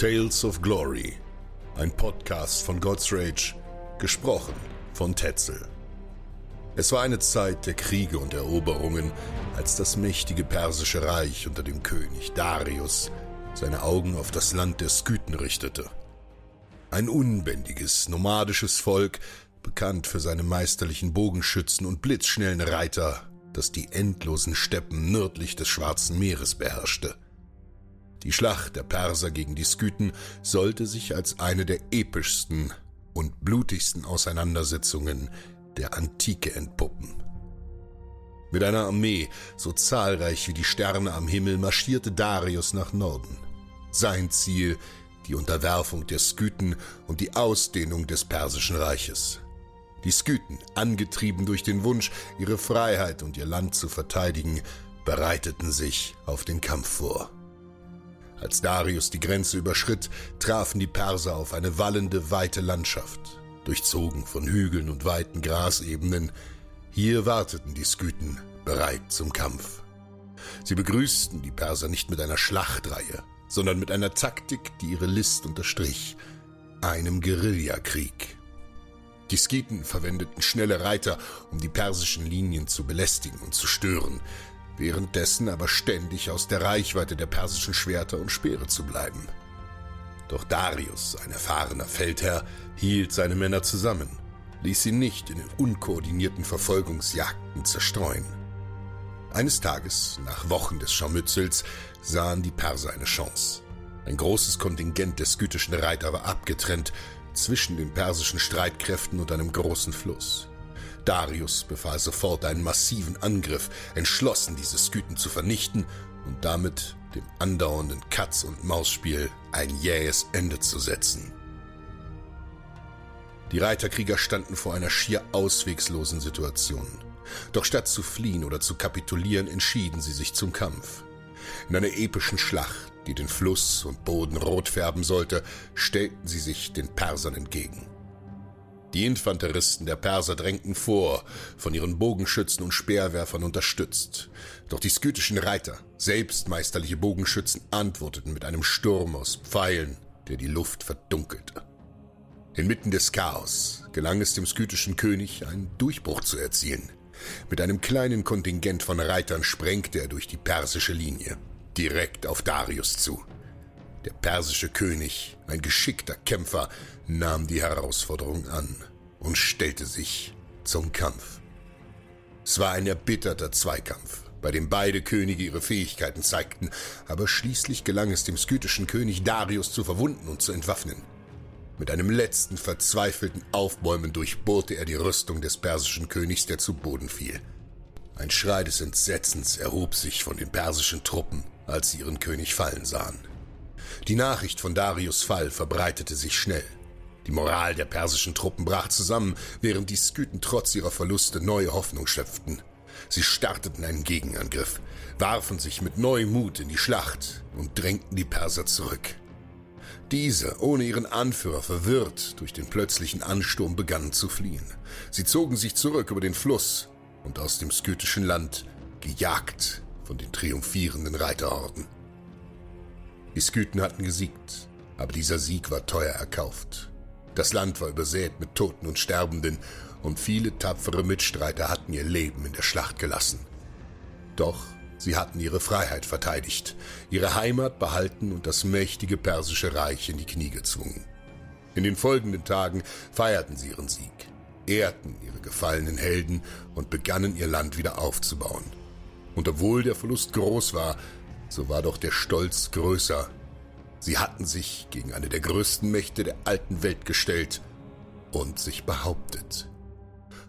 Tales of Glory, ein Podcast von God's Rage, gesprochen von Tetzel. Es war eine Zeit der Kriege und Eroberungen, als das mächtige persische Reich unter dem König Darius seine Augen auf das Land der Skythen richtete. Ein unbändiges, nomadisches Volk, bekannt für seine meisterlichen Bogenschützen und blitzschnellen Reiter, das die endlosen Steppen nördlich des Schwarzen Meeres beherrschte. Die Schlacht der Perser gegen die Skythen sollte sich als eine der epischsten und blutigsten Auseinandersetzungen der Antike entpuppen. Mit einer Armee so zahlreich wie die Sterne am Himmel marschierte Darius nach Norden. Sein Ziel die Unterwerfung der Skythen und die Ausdehnung des persischen Reiches. Die Skythen, angetrieben durch den Wunsch, ihre Freiheit und ihr Land zu verteidigen, bereiteten sich auf den Kampf vor. Als Darius die Grenze überschritt, trafen die Perser auf eine wallende, weite Landschaft, durchzogen von Hügeln und weiten Grasebenen. Hier warteten die Skythen, bereit zum Kampf. Sie begrüßten die Perser nicht mit einer Schlachtreihe, sondern mit einer Taktik, die ihre List unterstrich, einem Guerillakrieg. Die Skiten verwendeten schnelle Reiter, um die persischen Linien zu belästigen und zu stören, währenddessen aber ständig aus der Reichweite der persischen Schwerter und Speere zu bleiben. Doch Darius, ein erfahrener Feldherr, hielt seine Männer zusammen, ließ sie nicht in den unkoordinierten Verfolgungsjagden zerstreuen. Eines Tages, nach Wochen des Scharmützels, sahen die Perser eine Chance. Ein großes Kontingent der skytischen Reiter war abgetrennt zwischen den persischen Streitkräften und einem großen Fluss. Darius befahl sofort einen massiven Angriff, entschlossen, diese Skythen zu vernichten und damit dem andauernden Katz- und Mausspiel ein jähes Ende zu setzen. Die Reiterkrieger standen vor einer schier auswegslosen Situation. Doch statt zu fliehen oder zu kapitulieren, entschieden sie sich zum Kampf. In einer epischen Schlacht, die den Fluss und Boden rot färben sollte, stellten sie sich den Persern entgegen. Die Infanteristen der Perser drängten vor, von ihren Bogenschützen und Speerwerfern unterstützt. Doch die skytischen Reiter, selbst meisterliche Bogenschützen, antworteten mit einem Sturm aus Pfeilen, der die Luft verdunkelte. Inmitten des Chaos gelang es dem skytischen König, einen Durchbruch zu erzielen. Mit einem kleinen Kontingent von Reitern sprengte er durch die persische Linie, direkt auf Darius zu. Der persische König, ein geschickter Kämpfer, nahm die Herausforderung an und stellte sich zum Kampf. Es war ein erbitterter Zweikampf, bei dem beide Könige ihre Fähigkeiten zeigten, aber schließlich gelang es dem skytischen König Darius zu verwunden und zu entwaffnen. Mit einem letzten verzweifelten Aufbäumen durchbohrte er die Rüstung des persischen Königs, der zu Boden fiel. Ein Schrei des Entsetzens erhob sich von den persischen Truppen, als sie ihren König fallen sahen. Die Nachricht von Darius Fall verbreitete sich schnell. Die Moral der persischen Truppen brach zusammen, während die Skythen trotz ihrer Verluste neue Hoffnung schöpften. Sie starteten einen Gegenangriff, warfen sich mit neuem Mut in die Schlacht und drängten die Perser zurück. Diese, ohne ihren Anführer verwirrt durch den plötzlichen Ansturm, begannen zu fliehen. Sie zogen sich zurück über den Fluss und aus dem skytischen Land, gejagt von den triumphierenden Reiterhorden. Die Skythen hatten gesiegt, aber dieser Sieg war teuer erkauft. Das Land war übersät mit Toten und Sterbenden, und viele tapfere Mitstreiter hatten ihr Leben in der Schlacht gelassen. Doch Sie hatten ihre Freiheit verteidigt, ihre Heimat behalten und das mächtige persische Reich in die Knie gezwungen. In den folgenden Tagen feierten sie ihren Sieg, ehrten ihre gefallenen Helden und begannen ihr Land wieder aufzubauen. Und obwohl der Verlust groß war, so war doch der Stolz größer. Sie hatten sich gegen eine der größten Mächte der alten Welt gestellt und sich behauptet.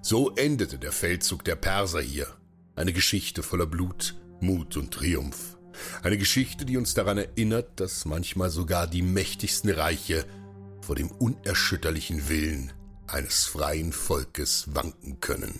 So endete der Feldzug der Perser hier, eine Geschichte voller Blut, Mut und Triumph. Eine Geschichte, die uns daran erinnert, dass manchmal sogar die mächtigsten Reiche vor dem unerschütterlichen Willen eines freien Volkes wanken können.